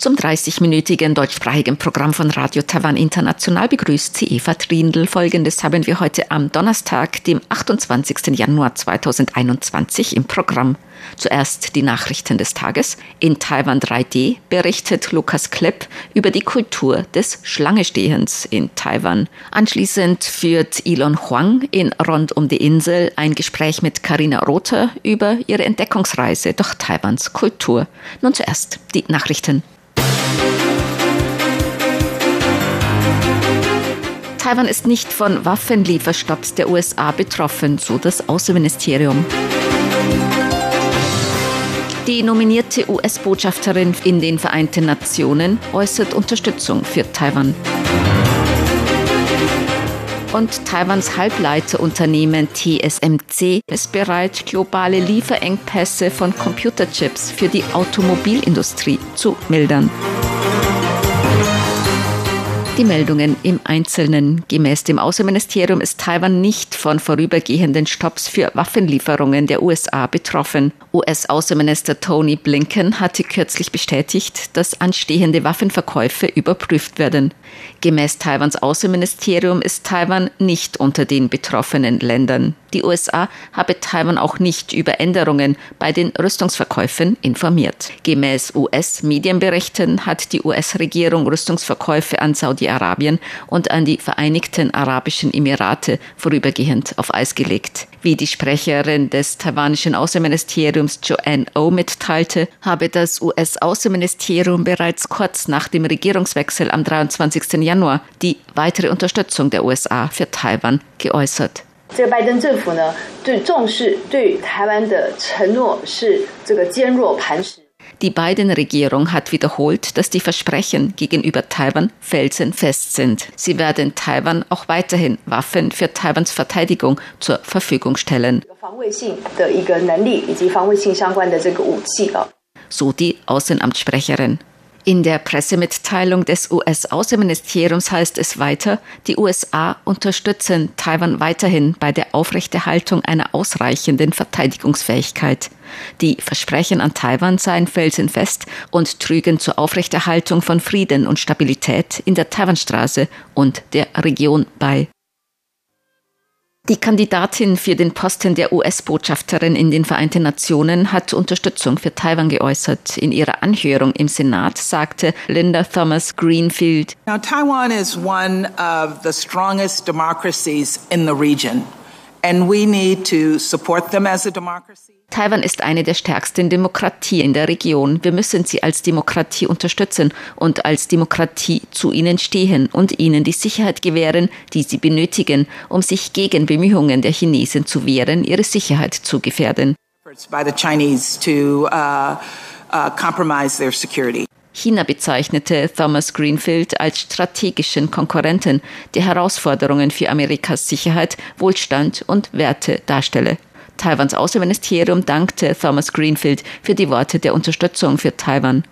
Zum 30-minütigen deutschsprachigen Programm von Radio Taiwan International begrüßt sie Eva Trindl. Folgendes haben wir heute am Donnerstag, dem 28. Januar 2021 im Programm. Zuerst die Nachrichten des Tages. In Taiwan 3D berichtet Lukas Klepp über die Kultur des Schlangestehens in Taiwan. Anschließend führt Elon Huang in Rund um die Insel ein Gespräch mit Karina Rother über ihre Entdeckungsreise durch Taiwans Kultur. Nun zuerst die Nachrichten. Taiwan ist nicht von Waffenlieferstopps der USA betroffen, so das Außenministerium. Die nominierte US-Botschafterin in den Vereinten Nationen äußert Unterstützung für Taiwan. Und Taiwans Halbleiterunternehmen TSMC ist bereit, globale Lieferengpässe von Computerchips für die Automobilindustrie zu mildern. Die Meldungen im Einzelnen. Gemäß dem Außenministerium ist Taiwan nicht von vorübergehenden Stopps für Waffenlieferungen der USA betroffen. US-Außenminister Tony Blinken hatte kürzlich bestätigt, dass anstehende Waffenverkäufe überprüft werden. Gemäß Taiwans Außenministerium ist Taiwan nicht unter den betroffenen Ländern. Die USA habe Taiwan auch nicht über Änderungen bei den Rüstungsverkäufen informiert. Gemäß US-Medienberichten hat die US-Regierung Rüstungsverkäufe an Saudi-Arabien und an die Vereinigten Arabischen Emirate vorübergehend auf Eis gelegt. Wie die Sprecherin des taiwanischen Außenministeriums Joanne O oh mitteilte, habe das US-Außenministerium bereits kurz nach dem Regierungswechsel am 23. Januar die weitere Unterstützung der USA für Taiwan geäußert. 这个拜登政府呢，对重视对台湾的承诺是这个坚若磐石。 Die Biden-Regierung hat wiederholt, dass die Versprechen gegenüber Taiwan felsenfest sind. Sie werden Taiwan auch weiterhin Waffen für Taiwans Verteidigung zur Verfügung stellen. So die Außenamtssprecherin. In der Pressemitteilung des US-Außenministeriums heißt es weiter, die USA unterstützen Taiwan weiterhin bei der Aufrechterhaltung einer ausreichenden Verteidigungsfähigkeit. Die Versprechen an Taiwan seien felsenfest und trügen zur Aufrechterhaltung von Frieden und Stabilität in der Taiwanstraße und der Region bei. Die Kandidatin für den Posten der US-Botschafterin in den Vereinten Nationen hat Unterstützung für Taiwan geäußert. In ihrer Anhörung im Senat sagte Linda Thomas Greenfield, Now Taiwan is one of the strongest democracies in the region and we need to support them as a democracy. Taiwan ist eine der stärksten Demokratien in der Region. Wir müssen sie als Demokratie unterstützen und als Demokratie zu ihnen stehen und ihnen die Sicherheit gewähren, die sie benötigen, um sich gegen Bemühungen der Chinesen zu wehren, ihre Sicherheit zu gefährden. Uh, uh, China bezeichnete Thomas Greenfield als strategischen Konkurrenten, der Herausforderungen für Amerikas Sicherheit, Wohlstand und Werte darstelle. Taiwans Außenministerium dankte Thomas Greenfield für die Worte der Unterstützung für Taiwan.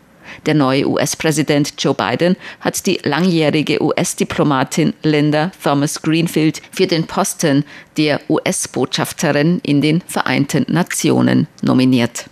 Der neue US-Präsident Joe Biden hat die langjährige US-Diplomatin Linda Thomas Greenfield für den Posten der US-Botschafterin in den Vereinten Nationen nominiert.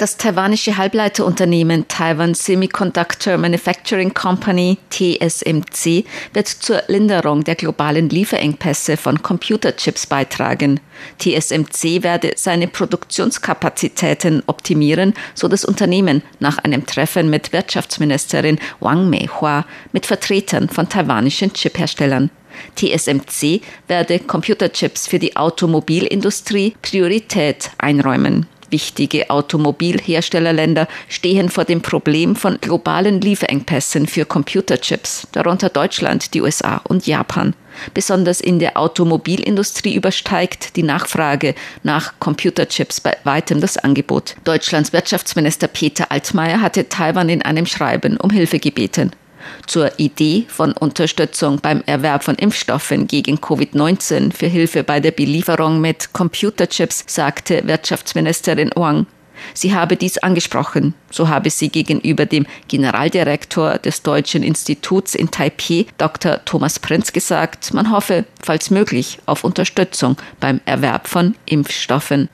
Das taiwanische Halbleiterunternehmen Taiwan Semiconductor Manufacturing Company TSMC wird zur Linderung der globalen Lieferengpässe von Computerchips beitragen. TSMC werde seine Produktionskapazitäten optimieren, so das Unternehmen nach einem Treffen mit Wirtschaftsministerin Wang Meihua mit Vertretern von taiwanischen Chipherstellern. TSMC werde Computerchips für die Automobilindustrie Priorität einräumen. Wichtige Automobilherstellerländer stehen vor dem Problem von globalen Lieferengpässen für Computerchips, darunter Deutschland, die USA und Japan. Besonders in der Automobilindustrie übersteigt die Nachfrage nach Computerchips bei weitem das Angebot. Deutschlands Wirtschaftsminister Peter Altmaier hatte Taiwan in einem Schreiben um Hilfe gebeten. Zur Idee von Unterstützung beim Erwerb von Impfstoffen gegen Covid-19 für Hilfe bei der Belieferung mit Computerchips sagte Wirtschaftsministerin Wang, Sie habe dies angesprochen. So habe sie gegenüber dem Generaldirektor des Deutschen Instituts in Taipei, Dr. Thomas Prinz, gesagt, man hoffe, falls möglich, auf Unterstützung beim Erwerb von Impfstoffen.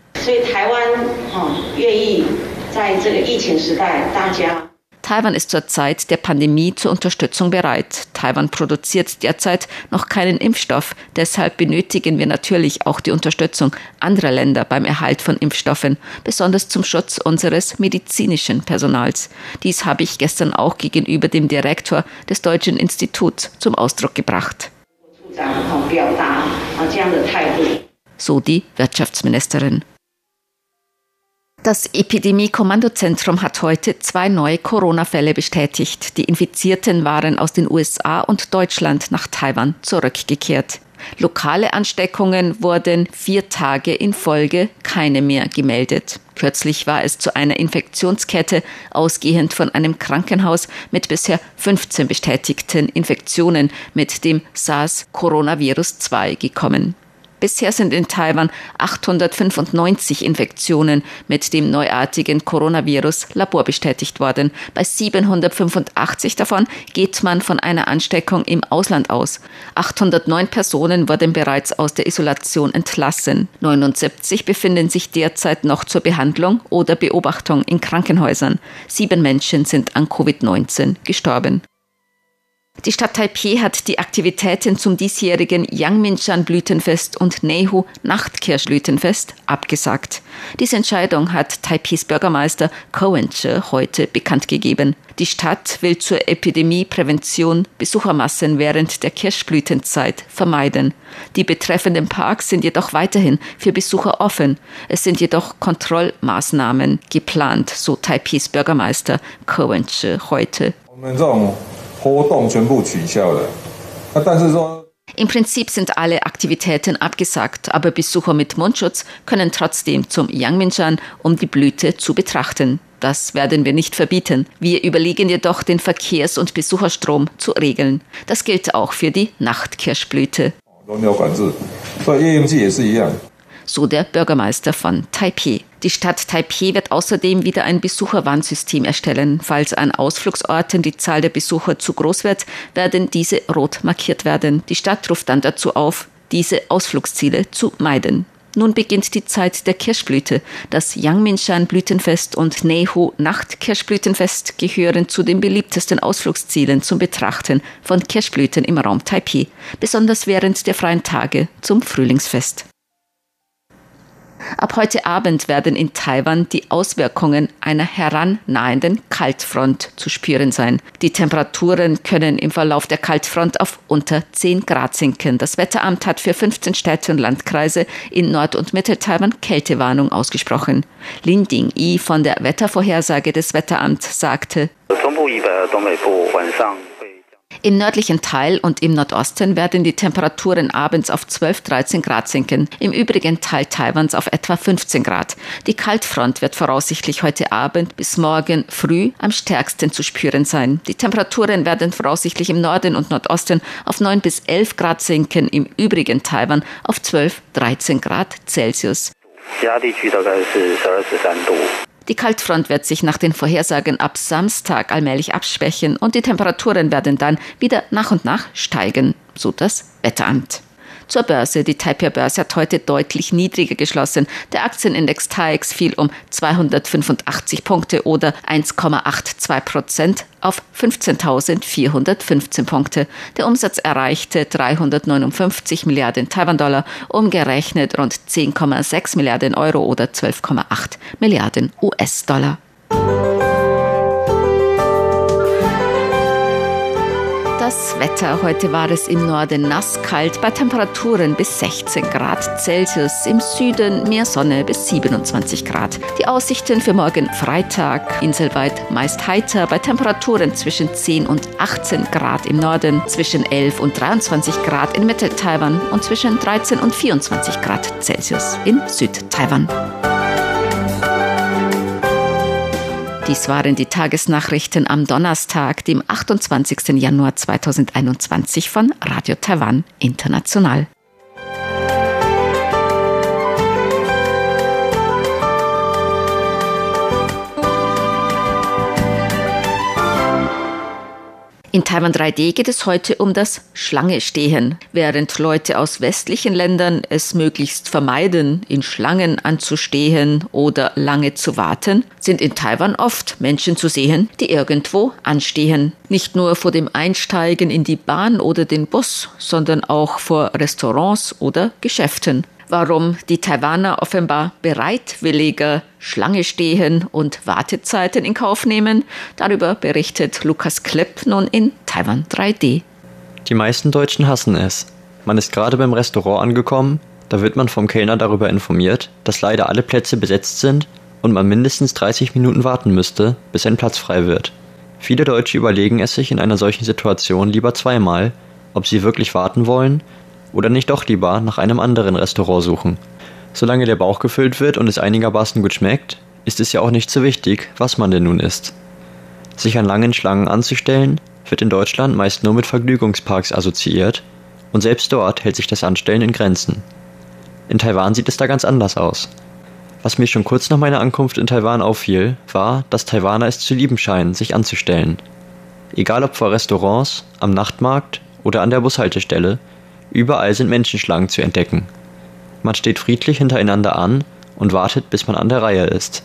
Taiwan ist zur Zeit der Pandemie zur Unterstützung bereit. Taiwan produziert derzeit noch keinen Impfstoff. Deshalb benötigen wir natürlich auch die Unterstützung anderer Länder beim Erhalt von Impfstoffen, besonders zum Schutz unseres medizinischen Personals. Dies habe ich gestern auch gegenüber dem Direktor des Deutschen Instituts zum Ausdruck gebracht. So die Wirtschaftsministerin. Das Epidemie-Kommandozentrum hat heute zwei neue Corona-Fälle bestätigt. Die Infizierten waren aus den USA und Deutschland nach Taiwan zurückgekehrt. Lokale Ansteckungen wurden vier Tage in Folge keine mehr gemeldet. Kürzlich war es zu einer Infektionskette ausgehend von einem Krankenhaus mit bisher 15 bestätigten Infektionen mit dem SARS-Coronavirus 2 gekommen. Bisher sind in Taiwan 895 Infektionen mit dem neuartigen Coronavirus laborbestätigt worden. Bei 785 davon geht man von einer Ansteckung im Ausland aus. 809 Personen wurden bereits aus der Isolation entlassen. 79 befinden sich derzeit noch zur Behandlung oder Beobachtung in Krankenhäusern. Sieben Menschen sind an Covid-19 gestorben. Die Stadt Taipei hat die Aktivitäten zum diesjährigen Yangmingshan Blütenfest und Nehu Nachtkirschblütenfest abgesagt. Diese Entscheidung hat Taipis Bürgermeister Cohen heute bekannt gegeben. Die Stadt will zur Epidemieprävention Besuchermassen während der Kirschblütenzeit vermeiden. Die betreffenden Parks sind jedoch weiterhin für Besucher offen. Es sind jedoch Kontrollmaßnahmen geplant, so Taipis Bürgermeister Cohen heute. Im Prinzip sind alle Aktivitäten abgesagt, aber Besucher mit Mundschutz können trotzdem zum Yangmingshan, um die Blüte zu betrachten. Das werden wir nicht verbieten. Wir überlegen jedoch, den Verkehrs- und Besucherstrom zu regeln. Das gilt auch für die Nachtkirschblüte so der Bürgermeister von Taipei. Die Stadt Taipei wird außerdem wieder ein Besucherwarnsystem erstellen. Falls an Ausflugsorten die Zahl der Besucher zu groß wird, werden diese rot markiert werden. Die Stadt ruft dann dazu auf, diese Ausflugsziele zu meiden. Nun beginnt die Zeit der Kirschblüte. Das Yangmingshan Blütenfest und Nehu Nachtkirschblütenfest gehören zu den beliebtesten Ausflugszielen zum Betrachten von Kirschblüten im Raum Taipei, besonders während der freien Tage zum Frühlingsfest. Ab heute Abend werden in Taiwan die Auswirkungen einer herannahenden Kaltfront zu spüren sein. Die Temperaturen können im Verlauf der Kaltfront auf unter 10 Grad sinken. Das Wetteramt hat für 15 Städte und Landkreise in Nord- und Mittel-Taiwan Kältewarnung ausgesprochen. Lin Ding-i von der Wettervorhersage des Wetteramts sagte, im nördlichen Teil und im Nordosten werden die Temperaturen abends auf 12, 13 Grad sinken, im übrigen Teil Taiwans auf etwa 15 Grad. Die Kaltfront wird voraussichtlich heute Abend bis morgen früh am stärksten zu spüren sein. Die Temperaturen werden voraussichtlich im Norden und Nordosten auf 9 bis 11 Grad sinken, im übrigen Taiwan auf 12, 13 Grad Celsius. Die Kaltfront wird sich nach den Vorhersagen ab Samstag allmählich abschwächen und die Temperaturen werden dann wieder nach und nach steigen, so das Wetteramt. Zur Börse. Die Taipei-Börse hat heute deutlich niedriger geschlossen. Der Aktienindex TAIEX fiel um 285 Punkte oder 1,82 Prozent auf 15.415 Punkte. Der Umsatz erreichte 359 Milliarden Taiwan-Dollar, umgerechnet rund 10,6 Milliarden Euro oder 12,8 Milliarden US-Dollar. Das Wetter. Heute war es im Norden nasskalt bei Temperaturen bis 16 Grad Celsius. Im Süden mehr Sonne bis 27 Grad. Die Aussichten für morgen Freitag. Inselweit meist heiter bei Temperaturen zwischen 10 und 18 Grad im Norden, zwischen 11 und 23 Grad in Mittel-Taiwan und zwischen 13 und 24 Grad Celsius in Süd-Taiwan. Dies waren die Tagesnachrichten am Donnerstag, dem 28. Januar 2021 von Radio Taiwan International. In Taiwan 3D geht es heute um das Schlange stehen. Während Leute aus westlichen Ländern es möglichst vermeiden, in Schlangen anzustehen oder lange zu warten, sind in Taiwan oft Menschen zu sehen, die irgendwo anstehen. Nicht nur vor dem Einsteigen in die Bahn oder den Bus, sondern auch vor Restaurants oder Geschäften warum die Taiwaner offenbar bereitwilliger Schlange stehen und Wartezeiten in Kauf nehmen. Darüber berichtet Lukas Klepp nun in Taiwan 3D. Die meisten Deutschen hassen es. Man ist gerade beim Restaurant angekommen, da wird man vom Kellner darüber informiert, dass leider alle Plätze besetzt sind und man mindestens 30 Minuten warten müsste, bis ein Platz frei wird. Viele Deutsche überlegen es sich in einer solchen Situation lieber zweimal, ob sie wirklich warten wollen oder nicht doch lieber nach einem anderen Restaurant suchen. Solange der Bauch gefüllt wird und es einigermaßen gut schmeckt, ist es ja auch nicht so wichtig, was man denn nun isst. Sich an langen Schlangen anzustellen, wird in Deutschland meist nur mit Vergnügungsparks assoziiert und selbst dort hält sich das Anstellen in Grenzen. In Taiwan sieht es da ganz anders aus. Was mir schon kurz nach meiner Ankunft in Taiwan auffiel, war, dass Taiwaner es zu lieben scheinen, sich anzustellen. Egal ob vor Restaurants, am Nachtmarkt oder an der Bushaltestelle, Überall sind Menschenschlangen zu entdecken. Man steht friedlich hintereinander an und wartet, bis man an der Reihe ist.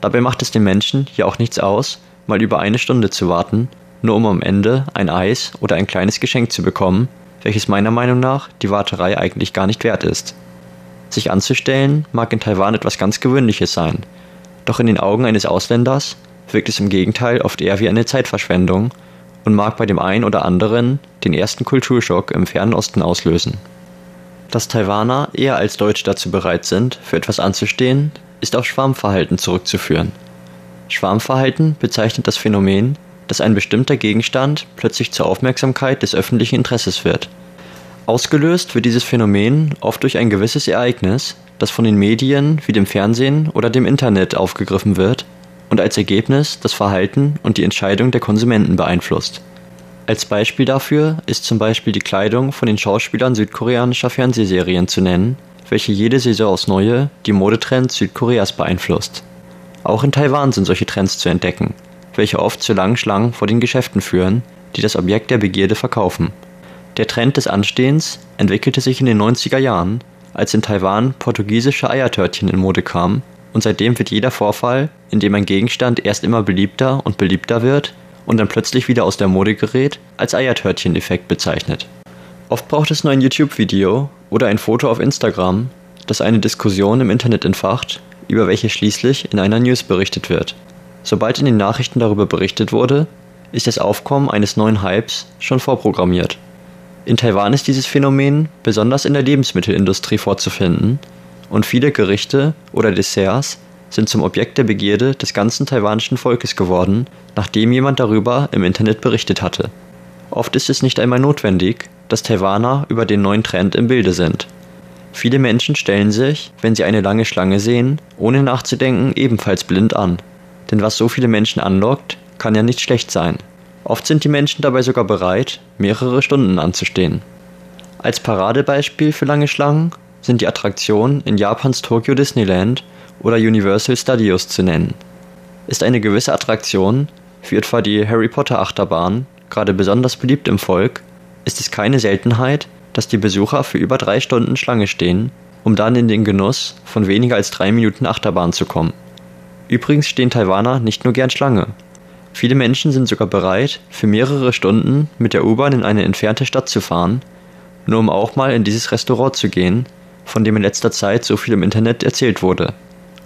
Dabei macht es den Menschen hier auch nichts aus, mal über eine Stunde zu warten, nur um am Ende ein Eis oder ein kleines Geschenk zu bekommen, welches meiner Meinung nach die Warterei eigentlich gar nicht wert ist. Sich anzustellen mag in Taiwan etwas ganz Gewöhnliches sein, doch in den Augen eines Ausländers wirkt es im Gegenteil oft eher wie eine Zeitverschwendung und mag bei dem einen oder anderen den ersten Kulturschock im Fernen Osten auslösen. Dass Taiwaner eher als Deutsche dazu bereit sind, für etwas anzustehen, ist auf Schwarmverhalten zurückzuführen. Schwarmverhalten bezeichnet das Phänomen, dass ein bestimmter Gegenstand plötzlich zur Aufmerksamkeit des öffentlichen Interesses wird. Ausgelöst wird dieses Phänomen oft durch ein gewisses Ereignis, das von den Medien wie dem Fernsehen oder dem Internet aufgegriffen wird und als Ergebnis das Verhalten und die Entscheidung der Konsumenten beeinflusst. Als Beispiel dafür ist zum Beispiel die Kleidung von den Schauspielern südkoreanischer Fernsehserien zu nennen, welche jede Saison aufs Neue die Modetrends Südkoreas beeinflusst. Auch in Taiwan sind solche Trends zu entdecken, welche oft zu langen Schlangen vor den Geschäften führen, die das Objekt der Begierde verkaufen. Der Trend des Anstehens entwickelte sich in den 90er Jahren, als in Taiwan portugiesische Eiertörtchen in Mode kamen und seitdem wird jeder Vorfall, in dem ein Gegenstand erst immer beliebter und beliebter wird und dann plötzlich wieder aus der Mode gerät, als Eiertörtchen-Effekt bezeichnet. Oft braucht es nur ein YouTube-Video oder ein Foto auf Instagram, das eine Diskussion im Internet entfacht, über welche schließlich in einer News berichtet wird. Sobald in den Nachrichten darüber berichtet wurde, ist das Aufkommen eines neuen Hypes schon vorprogrammiert. In Taiwan ist dieses Phänomen besonders in der Lebensmittelindustrie vorzufinden und viele Gerichte oder Desserts sind zum Objekt der Begierde des ganzen taiwanischen Volkes geworden, nachdem jemand darüber im Internet berichtet hatte. Oft ist es nicht einmal notwendig, dass Taiwaner über den neuen Trend im Bilde sind. Viele Menschen stellen sich, wenn sie eine lange Schlange sehen, ohne nachzudenken ebenfalls blind an. Denn was so viele Menschen anlockt, kann ja nicht schlecht sein. Oft sind die Menschen dabei sogar bereit, mehrere Stunden anzustehen. Als Paradebeispiel für lange Schlangen sind die Attraktionen in Japans Tokyo Disneyland oder Universal Studios zu nennen. Ist eine gewisse Attraktion, wie etwa die Harry Potter Achterbahn, gerade besonders beliebt im Volk, ist es keine Seltenheit, dass die Besucher für über drei Stunden Schlange stehen, um dann in den Genuss von weniger als drei Minuten Achterbahn zu kommen. Übrigens stehen Taiwaner nicht nur gern Schlange. Viele Menschen sind sogar bereit, für mehrere Stunden mit der U-Bahn in eine entfernte Stadt zu fahren, nur um auch mal in dieses Restaurant zu gehen, von dem in letzter Zeit so viel im Internet erzählt wurde.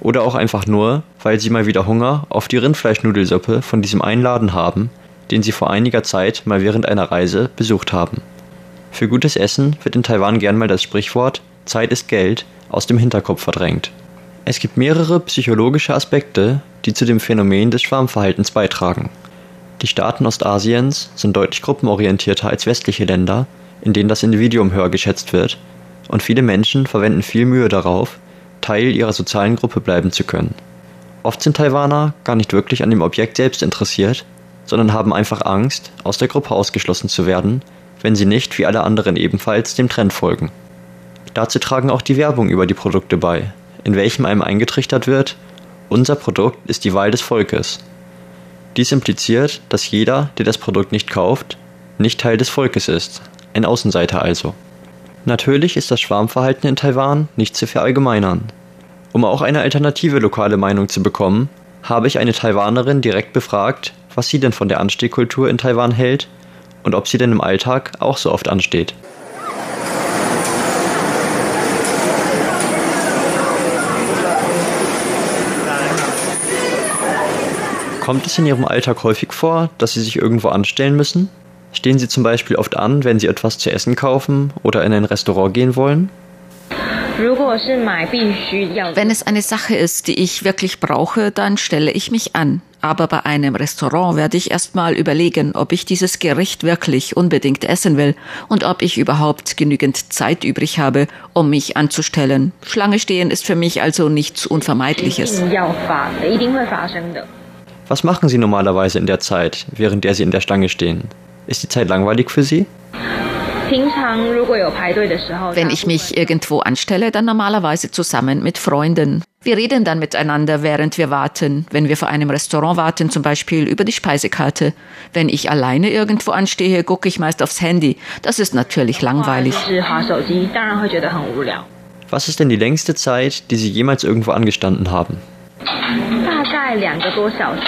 Oder auch einfach nur, weil sie mal wieder Hunger auf die Rindfleischnudelsuppe von diesem einen Laden haben, den sie vor einiger Zeit mal während einer Reise besucht haben. Für gutes Essen wird in Taiwan gern mal das Sprichwort Zeit ist Geld aus dem Hinterkopf verdrängt. Es gibt mehrere psychologische Aspekte, die zu dem Phänomen des Schwarmverhaltens beitragen. Die Staaten Ostasiens sind deutlich gruppenorientierter als westliche Länder, in denen das Individuum höher geschätzt wird und viele Menschen verwenden viel Mühe darauf, Teil ihrer sozialen Gruppe bleiben zu können. Oft sind Taiwaner gar nicht wirklich an dem Objekt selbst interessiert, sondern haben einfach Angst, aus der Gruppe ausgeschlossen zu werden, wenn sie nicht wie alle anderen ebenfalls dem Trend folgen. Dazu tragen auch die Werbung über die Produkte bei, in welchem einem eingetrichtert wird, unser Produkt ist die Wahl des Volkes. Dies impliziert, dass jeder, der das Produkt nicht kauft, nicht Teil des Volkes ist, ein Außenseiter also. Natürlich ist das Schwarmverhalten in Taiwan nicht zu verallgemeinern. Um auch eine alternative lokale Meinung zu bekommen, habe ich eine Taiwanerin direkt befragt, was sie denn von der Anstehkultur in Taiwan hält und ob sie denn im Alltag auch so oft ansteht. Kommt es in Ihrem Alltag häufig vor, dass Sie sich irgendwo anstellen müssen? Stehen Sie zum Beispiel oft an, wenn Sie etwas zu essen kaufen oder in ein Restaurant gehen wollen? Wenn es eine Sache ist, die ich wirklich brauche, dann stelle ich mich an. Aber bei einem Restaurant werde ich erstmal überlegen, ob ich dieses Gericht wirklich unbedingt essen will und ob ich überhaupt genügend Zeit übrig habe, um mich anzustellen. Schlange stehen ist für mich also nichts Unvermeidliches. Was machen Sie normalerweise in der Zeit, während der Sie in der Schlange stehen? Ist die Zeit langweilig für Sie? Wenn ich mich irgendwo anstelle, dann normalerweise zusammen mit Freunden. Wir reden dann miteinander, während wir warten. Wenn wir vor einem Restaurant warten, zum Beispiel über die Speisekarte. Wenn ich alleine irgendwo anstehe, gucke ich meist aufs Handy. Das ist natürlich langweilig. Was ist denn die längste Zeit, die Sie jemals irgendwo angestanden haben?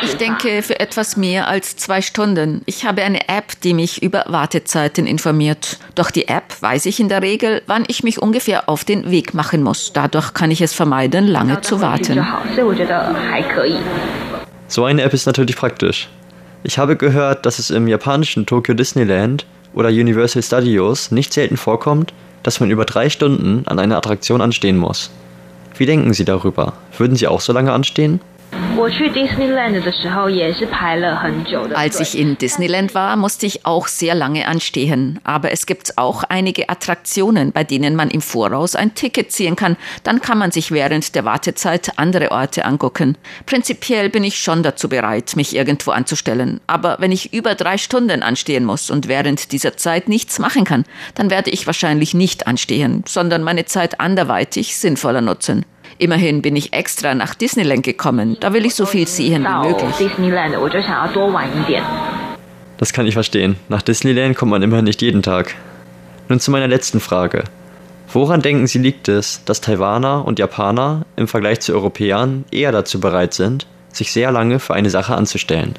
Ich denke für etwas mehr als zwei Stunden. Ich habe eine App, die mich über Wartezeiten informiert. Doch die App weiß ich in der Regel, wann ich mich ungefähr auf den Weg machen muss. Dadurch kann ich es vermeiden, lange zu warten. So eine App ist natürlich praktisch. Ich habe gehört, dass es im japanischen Tokyo Disneyland oder Universal Studios nicht selten vorkommt, dass man über drei Stunden an einer Attraktion anstehen muss. Wie denken Sie darüber? Würden Sie auch so lange anstehen? Als ich in Disneyland war, musste ich auch sehr lange anstehen. Aber es gibt auch einige Attraktionen, bei denen man im Voraus ein Ticket ziehen kann. Dann kann man sich während der Wartezeit andere Orte angucken. Prinzipiell bin ich schon dazu bereit, mich irgendwo anzustellen. Aber wenn ich über drei Stunden anstehen muss und während dieser Zeit nichts machen kann, dann werde ich wahrscheinlich nicht anstehen, sondern meine Zeit anderweitig sinnvoller nutzen. Immerhin bin ich extra nach Disneyland gekommen. Da will ich so viel sehen wie möglich. Das kann ich verstehen. Nach Disneyland kommt man immer nicht jeden Tag. Nun zu meiner letzten Frage. Woran denken Sie liegt es, dass Taiwaner und Japaner im Vergleich zu Europäern eher dazu bereit sind, sich sehr lange für eine Sache anzustellen?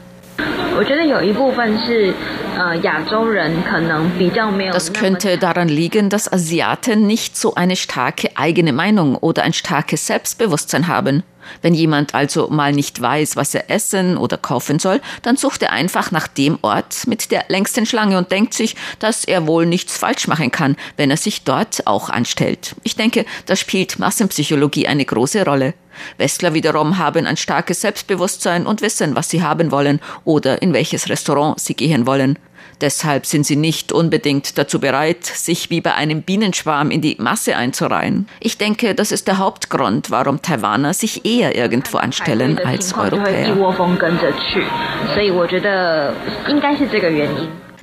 Das könnte daran liegen, dass Asiaten nicht so eine starke eigene Meinung oder ein starkes Selbstbewusstsein haben. Wenn jemand also mal nicht weiß, was er essen oder kaufen soll, dann sucht er einfach nach dem Ort mit der längsten Schlange und denkt sich, dass er wohl nichts falsch machen kann, wenn er sich dort auch anstellt. Ich denke, da spielt Massenpsychologie eine große Rolle. Westler wiederum haben ein starkes Selbstbewusstsein und wissen, was sie haben wollen oder in welches Restaurant sie gehen wollen. Deshalb sind sie nicht unbedingt dazu bereit, sich wie bei einem Bienenschwarm in die Masse einzureihen. Ich denke, das ist der Hauptgrund, warum Taiwaner sich eher irgendwo anstellen als Europäer.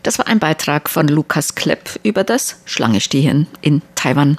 Das war ein Beitrag von Lukas Klepp über das Schlangestehen in Taiwan.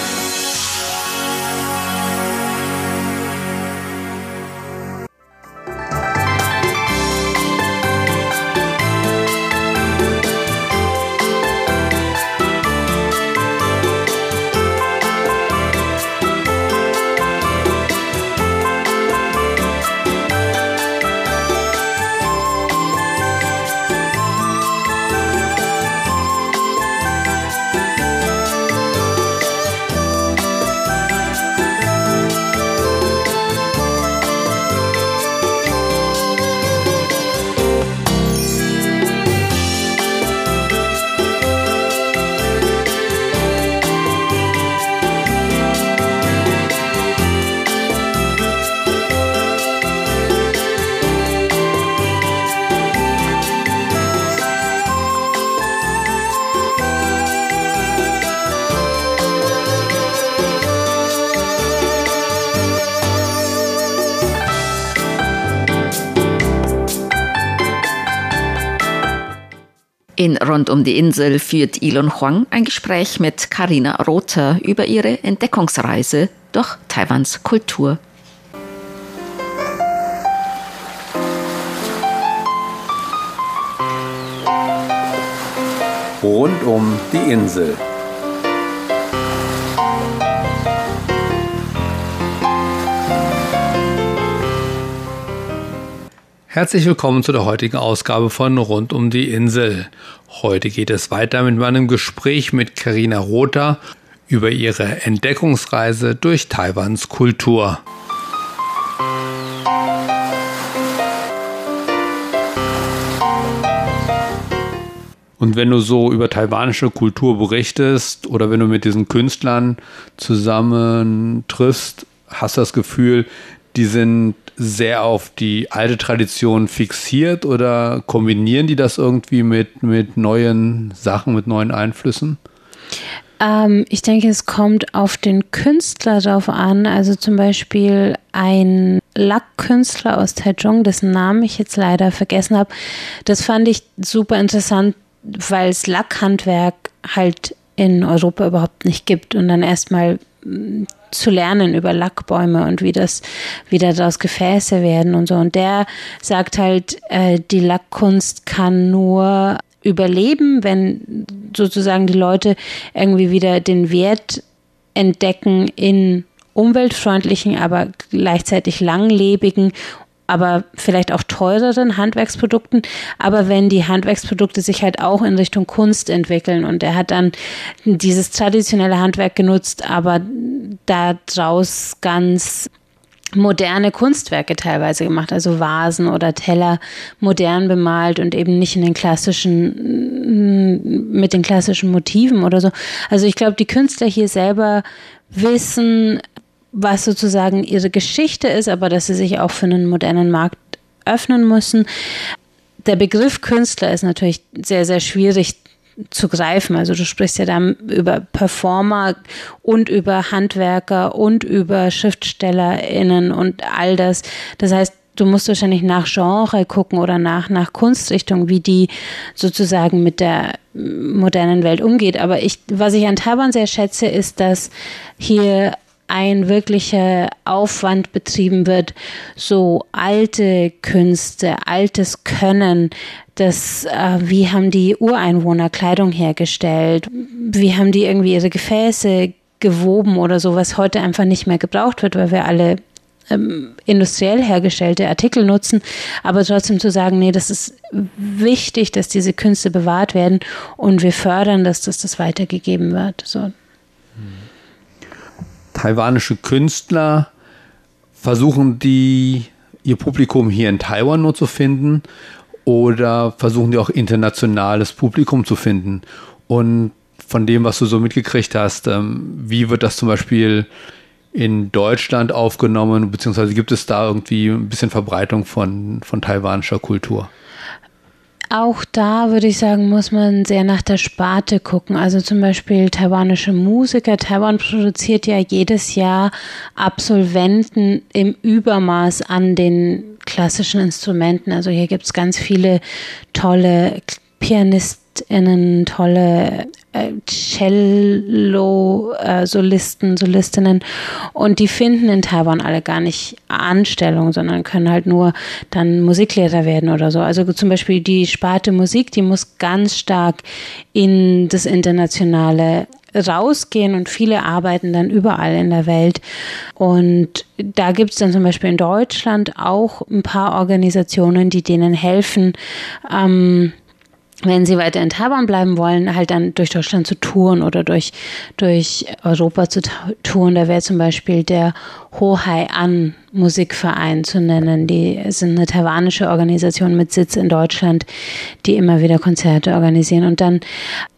In Rund um die Insel führt Ilon Huang ein Gespräch mit Karina Rother über ihre Entdeckungsreise durch Taiwans Kultur. Rund um die Insel. Herzlich willkommen zu der heutigen Ausgabe von Rund um die Insel. Heute geht es weiter mit meinem Gespräch mit Karina Rother über ihre Entdeckungsreise durch Taiwans Kultur. Und wenn du so über taiwanische Kultur berichtest oder wenn du mit diesen Künstlern zusammen triffst, hast du das Gefühl, die sind sehr auf die alte Tradition fixiert oder kombinieren die das irgendwie mit, mit neuen Sachen, mit neuen Einflüssen? Ähm, ich denke, es kommt auf den Künstler drauf an. Also zum Beispiel ein Lackkünstler aus Taichung, dessen Namen ich jetzt leider vergessen habe. Das fand ich super interessant, weil es Lackhandwerk halt in Europa überhaupt nicht gibt und dann erstmal zu lernen über Lackbäume und wie das, wie daraus Gefäße werden und so. Und der sagt halt, äh, die Lackkunst kann nur überleben, wenn sozusagen die Leute irgendwie wieder den Wert entdecken in umweltfreundlichen, aber gleichzeitig langlebigen aber vielleicht auch teureren Handwerksprodukten. Aber wenn die Handwerksprodukte sich halt auch in Richtung Kunst entwickeln und er hat dann dieses traditionelle Handwerk genutzt, aber daraus ganz moderne Kunstwerke teilweise gemacht, also Vasen oder Teller modern bemalt und eben nicht in den klassischen, mit den klassischen Motiven oder so. Also ich glaube, die Künstler hier selber wissen, was sozusagen ihre Geschichte ist, aber dass sie sich auch für einen modernen Markt öffnen müssen. Der Begriff Künstler ist natürlich sehr, sehr schwierig zu greifen. Also du sprichst ja dann über Performer und über Handwerker und über SchriftstellerInnen und all das. Das heißt, du musst wahrscheinlich nach Genre gucken oder nach, nach Kunstrichtung, wie die sozusagen mit der modernen Welt umgeht. Aber ich, was ich an Taiwan sehr schätze, ist, dass hier ein wirklicher Aufwand betrieben wird, so alte Künste, altes Können, das, äh, wie haben die Ureinwohner Kleidung hergestellt, wie haben die irgendwie ihre Gefäße gewoben oder so, was heute einfach nicht mehr gebraucht wird, weil wir alle ähm, industriell hergestellte Artikel nutzen, aber trotzdem zu sagen, nee, das ist wichtig, dass diese Künste bewahrt werden und wir fördern, dass das, das weitergegeben wird. So taiwanische Künstler versuchen die ihr Publikum hier in Taiwan nur zu finden oder versuchen die auch internationales Publikum zu finden? Und von dem, was du so mitgekriegt hast, ähm, wie wird das zum Beispiel in Deutschland aufgenommen, beziehungsweise gibt es da irgendwie ein bisschen Verbreitung von, von taiwanischer Kultur? Auch da würde ich sagen, muss man sehr nach der Sparte gucken. Also zum Beispiel taiwanische Musiker. Taiwan produziert ja jedes Jahr Absolventen im Übermaß an den klassischen Instrumenten. Also hier gibt es ganz viele tolle PianistInnen, tolle äh, Cello-Solisten, äh, Solistinnen und die finden in Taiwan alle gar nicht Anstellung, sondern können halt nur dann Musiklehrer werden oder so. Also zum Beispiel die Sparte Musik, die muss ganz stark in das Internationale rausgehen und viele arbeiten dann überall in der Welt. Und da gibt es dann zum Beispiel in Deutschland auch ein paar Organisationen, die denen helfen, ähm, wenn sie weiter in Taiwan bleiben wollen, halt dann durch Deutschland zu touren oder durch, durch Europa zu touren. Da wäre zum Beispiel der Hohai An Musikverein zu nennen. Die sind eine taiwanische Organisation mit Sitz in Deutschland, die immer wieder Konzerte organisieren. Und dann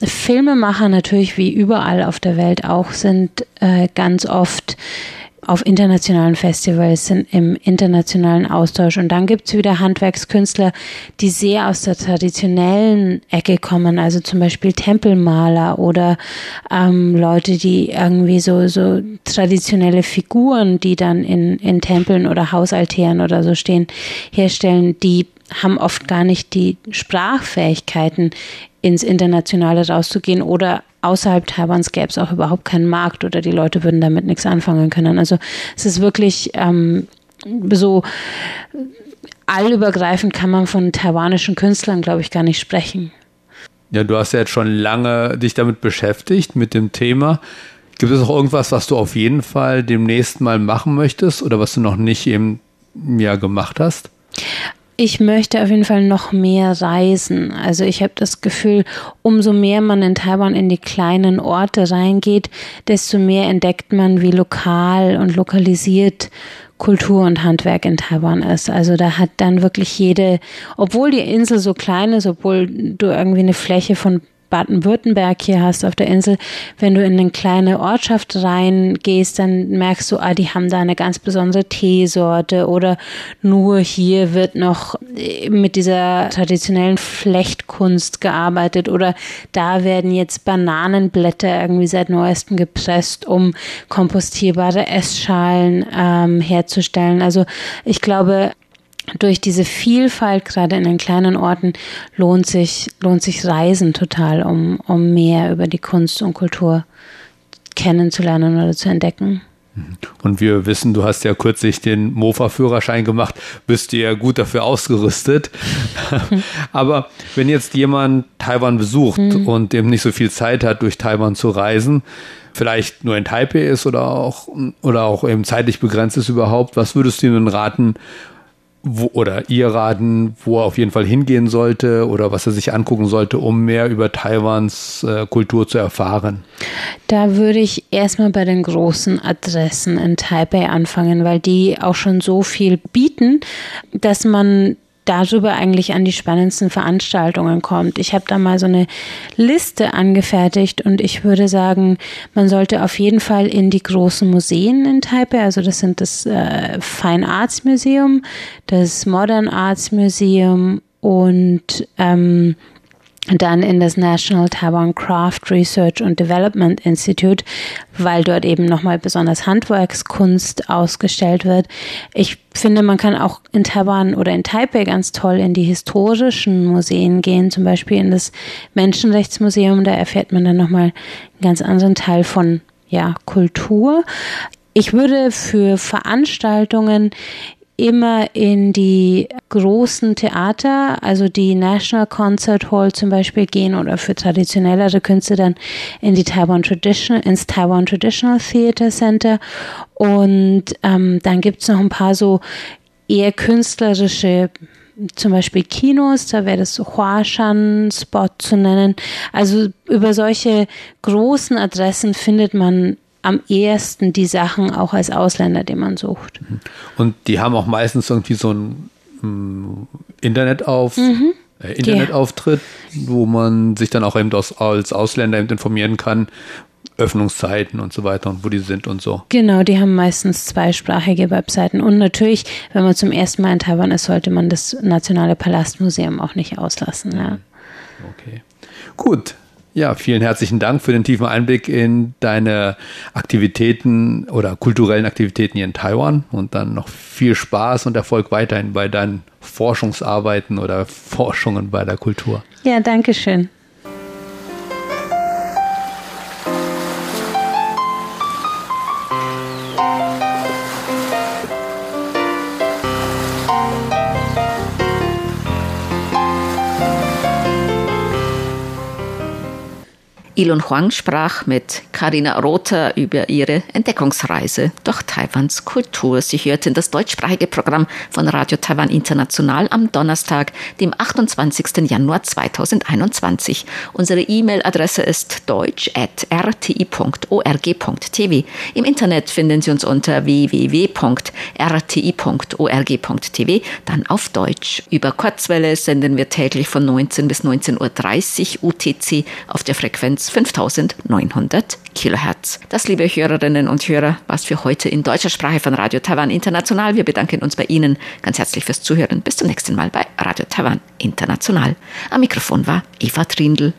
Filmemacher natürlich wie überall auf der Welt auch sind äh, ganz oft auf internationalen Festivals, sind im internationalen Austausch. Und dann gibt's wieder Handwerkskünstler, die sehr aus der traditionellen Ecke kommen, also zum Beispiel Tempelmaler oder ähm, Leute, die irgendwie so, so traditionelle Figuren, die dann in, in Tempeln oder Hausaltären oder so stehen, herstellen, die haben oft gar nicht die Sprachfähigkeiten ins Internationale rauszugehen oder außerhalb Taiwans gäbe es auch überhaupt keinen Markt oder die Leute würden damit nichts anfangen können. Also es ist wirklich ähm, so allübergreifend kann man von taiwanischen Künstlern, glaube ich, gar nicht sprechen. Ja, du hast ja jetzt schon lange dich damit beschäftigt, mit dem Thema. Gibt es auch irgendwas, was du auf jeden Fall demnächst mal machen möchtest oder was du noch nicht eben ja gemacht hast? Ich möchte auf jeden Fall noch mehr reisen. Also ich habe das Gefühl, umso mehr man in Taiwan in die kleinen Orte reingeht, desto mehr entdeckt man, wie lokal und lokalisiert Kultur und Handwerk in Taiwan ist. Also da hat dann wirklich jede, obwohl die Insel so klein ist, obwohl du irgendwie eine Fläche von Baden-Württemberg hier hast auf der Insel, wenn du in eine kleine Ortschaft reingehst, dann merkst du, ah, die haben da eine ganz besondere Teesorte oder nur hier wird noch mit dieser traditionellen Flechtkunst gearbeitet oder da werden jetzt Bananenblätter irgendwie seit neuestem gepresst, um kompostierbare Essschalen ähm, herzustellen. Also ich glaube, durch diese Vielfalt, gerade in den kleinen Orten, lohnt sich, lohnt sich Reisen total, um, um mehr über die Kunst und Kultur kennenzulernen oder zu entdecken. Und wir wissen, du hast ja kürzlich den Mofa-Führerschein gemacht, bist du ja gut dafür ausgerüstet. Aber wenn jetzt jemand Taiwan besucht mhm. und eben nicht so viel Zeit hat, durch Taiwan zu reisen, vielleicht nur in Taipei ist oder auch, oder auch eben zeitlich begrenzt ist überhaupt, was würdest du ihm raten, wo, oder ihr raten, wo er auf jeden Fall hingehen sollte oder was er sich angucken sollte, um mehr über Taiwans äh, Kultur zu erfahren? Da würde ich erstmal bei den großen Adressen in Taipei anfangen, weil die auch schon so viel bieten, dass man darüber eigentlich an die spannendsten Veranstaltungen kommt. Ich habe da mal so eine Liste angefertigt und ich würde sagen, man sollte auf jeden Fall in die großen Museen in Taipei, also das sind das äh, Fine Arts Museum, das Modern Arts Museum und ähm, dann in das National Taiwan Craft Research and Development Institute, weil dort eben nochmal besonders Handwerkskunst ausgestellt wird. Ich finde, man kann auch in Taiwan oder in Taipei ganz toll in die historischen Museen gehen, zum Beispiel in das Menschenrechtsmuseum, da erfährt man dann nochmal einen ganz anderen Teil von ja, Kultur. Ich würde für Veranstaltungen immer in die großen Theater, also die National Concert Hall zum Beispiel gehen oder für traditionellere Künste dann in die Taiwan Traditional, ins Taiwan Traditional Theater Center. Und ähm, dann gibt's noch ein paar so eher künstlerische zum Beispiel Kinos, da wäre das Huashan-Spot zu nennen. Also über solche großen Adressen findet man am ehesten die Sachen auch als Ausländer, die man sucht. Mhm. Und die haben auch meistens irgendwie so ein mm, Internet auf. Mhm. Äh, Internetauftritt, wo man sich dann auch eben aus, als Ausländer eben informieren kann, Öffnungszeiten und so weiter und wo die sind und so. Genau, die haben meistens zweisprachige Webseiten. Und natürlich, wenn man zum ersten Mal in Taiwan ist, sollte man das Nationale Palastmuseum auch nicht auslassen. Ja. Okay. Gut, ja, vielen herzlichen Dank für den tiefen Einblick in deine Aktivitäten oder kulturellen Aktivitäten hier in Taiwan und dann noch viel Spaß und Erfolg weiterhin bei deinen Forschungsarbeiten oder Forschungen bei der Kultur. Ja, danke schön. Ilon Huang sprach mit Karina Rother über ihre Entdeckungsreise durch Taiwans Kultur. Sie hörten das deutschsprachige Programm von Radio Taiwan International am Donnerstag, dem 28. Januar 2021. Unsere E-Mail-Adresse ist deutsch.rti.org.tv. Im Internet finden Sie uns unter www.rti.org.tv, dann auf Deutsch. Über Kurzwelle senden wir täglich von 19 bis 19.30 Uhr UTC auf der Frequenz Frequenz 5900 Kilohertz. Das, liebe Hörerinnen und Hörer, was für heute in deutscher Sprache von Radio Taiwan International. Wir bedanken uns bei Ihnen ganz herzlich fürs Zuhören. Bis zum nächsten Mal bei Radio Taiwan International. Am Mikrofon war Eva Trindl.